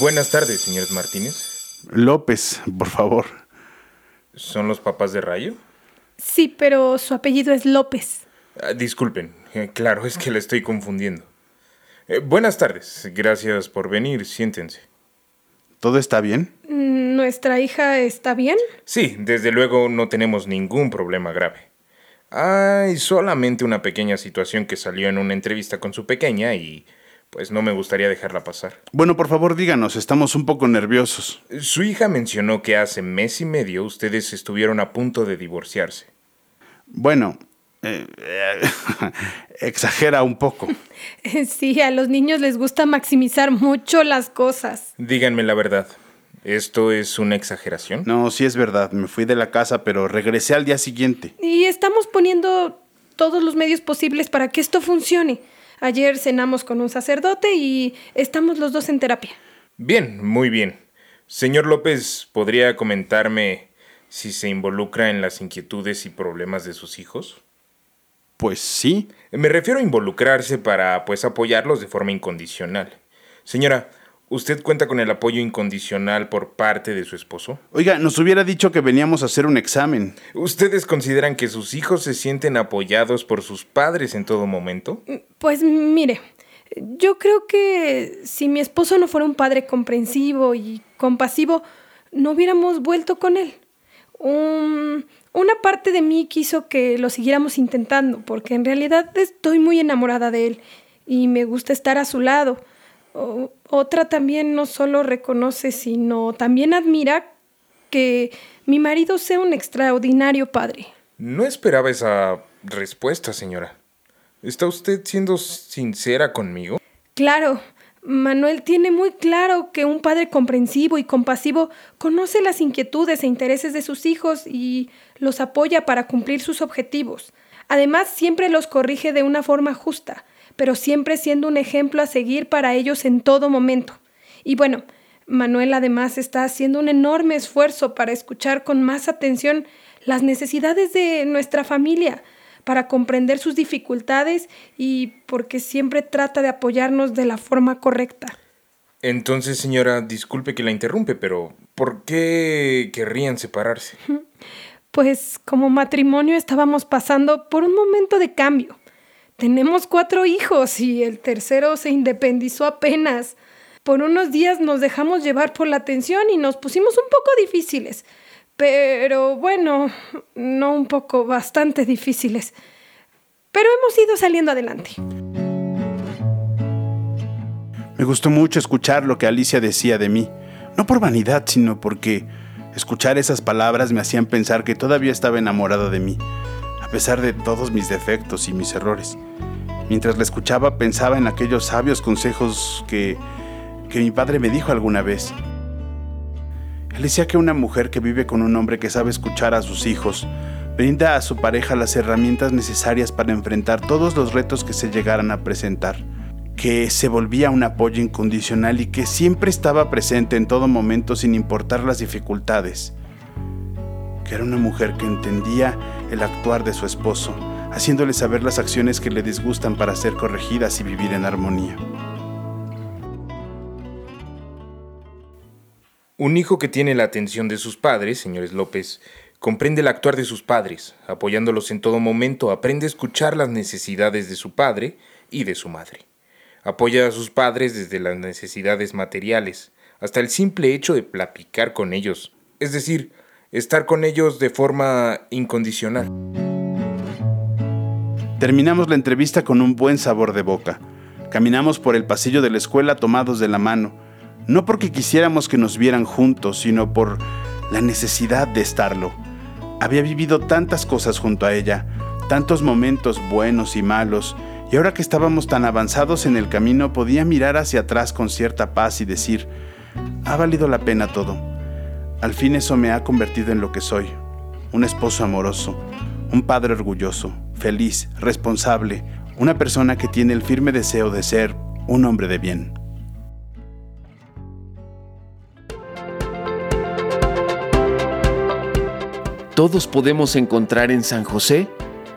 Buenas tardes, señores Martínez. López, por favor. ¿Son los papás de Rayo? Sí, pero su apellido es López. Ah, disculpen, eh, claro, es que le estoy confundiendo. Eh, buenas tardes, gracias por venir, siéntense. ¿Todo está bien? ¿Nuestra hija está bien? Sí, desde luego no tenemos ningún problema grave. Hay solamente una pequeña situación que salió en una entrevista con su pequeña y pues no me gustaría dejarla pasar. Bueno, por favor díganos, estamos un poco nerviosos. Su hija mencionó que hace mes y medio ustedes estuvieron a punto de divorciarse. Bueno, eh, eh, exagera un poco. Sí, a los niños les gusta maximizar mucho las cosas. Díganme la verdad. ¿Esto es una exageración? No, sí es verdad. Me fui de la casa, pero regresé al día siguiente. Y estamos poniendo todos los medios posibles para que esto funcione. Ayer cenamos con un sacerdote y estamos los dos en terapia. Bien, muy bien. Señor López, ¿podría comentarme si se involucra en las inquietudes y problemas de sus hijos? Pues sí. Me refiero a involucrarse para, pues, apoyarlos de forma incondicional. Señora, ¿Usted cuenta con el apoyo incondicional por parte de su esposo? Oiga, nos hubiera dicho que veníamos a hacer un examen. ¿Ustedes consideran que sus hijos se sienten apoyados por sus padres en todo momento? Pues mire, yo creo que si mi esposo no fuera un padre comprensivo y compasivo, no hubiéramos vuelto con él. una parte de mí quiso que lo siguiéramos intentando, porque en realidad estoy muy enamorada de él y me gusta estar a su lado otra también no solo reconoce, sino también admira que mi marido sea un extraordinario padre. No esperaba esa respuesta, señora. ¿Está usted siendo sincera conmigo? Claro. Manuel tiene muy claro que un padre comprensivo y compasivo conoce las inquietudes e intereses de sus hijos y los apoya para cumplir sus objetivos. Además, siempre los corrige de una forma justa pero siempre siendo un ejemplo a seguir para ellos en todo momento. Y bueno, Manuel además está haciendo un enorme esfuerzo para escuchar con más atención las necesidades de nuestra familia, para comprender sus dificultades y porque siempre trata de apoyarnos de la forma correcta. Entonces, señora, disculpe que la interrumpe, pero ¿por qué querrían separarse? Pues como matrimonio estábamos pasando por un momento de cambio. Tenemos cuatro hijos y el tercero se independizó apenas. Por unos días nos dejamos llevar por la tensión y nos pusimos un poco difíciles. Pero bueno, no un poco, bastante difíciles. Pero hemos ido saliendo adelante. Me gustó mucho escuchar lo que Alicia decía de mí. No por vanidad, sino porque escuchar esas palabras me hacían pensar que todavía estaba enamorada de mí pesar de todos mis defectos y mis errores. Mientras la escuchaba pensaba en aquellos sabios consejos que, que mi padre me dijo alguna vez. Él decía que una mujer que vive con un hombre que sabe escuchar a sus hijos brinda a su pareja las herramientas necesarias para enfrentar todos los retos que se llegaran a presentar, que se volvía un apoyo incondicional y que siempre estaba presente en todo momento sin importar las dificultades que era una mujer que entendía el actuar de su esposo, haciéndole saber las acciones que le disgustan para ser corregidas y vivir en armonía. Un hijo que tiene la atención de sus padres, señores López, comprende el actuar de sus padres, apoyándolos en todo momento, aprende a escuchar las necesidades de su padre y de su madre. Apoya a sus padres desde las necesidades materiales hasta el simple hecho de platicar con ellos, es decir, estar con ellos de forma incondicional. Terminamos la entrevista con un buen sabor de boca. Caminamos por el pasillo de la escuela tomados de la mano, no porque quisiéramos que nos vieran juntos, sino por la necesidad de estarlo. Había vivido tantas cosas junto a ella, tantos momentos buenos y malos, Y ahora que estábamos tan avanzados en el camino, podía mirar hacia atrás con cierta paz y decir, ha valido la pena todo. Al fin eso me ha convertido en lo que soy, un esposo amoroso, un padre orgulloso, feliz, responsable, una persona que tiene el firme deseo de ser un hombre de bien. Todos podemos encontrar en San José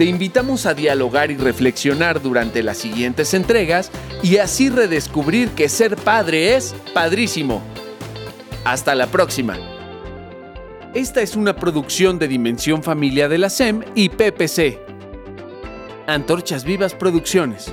Te invitamos a dialogar y reflexionar durante las siguientes entregas y así redescubrir que ser padre es padrísimo. Hasta la próxima. Esta es una producción de Dimensión Familia de la SEM y PPC. Antorchas Vivas Producciones.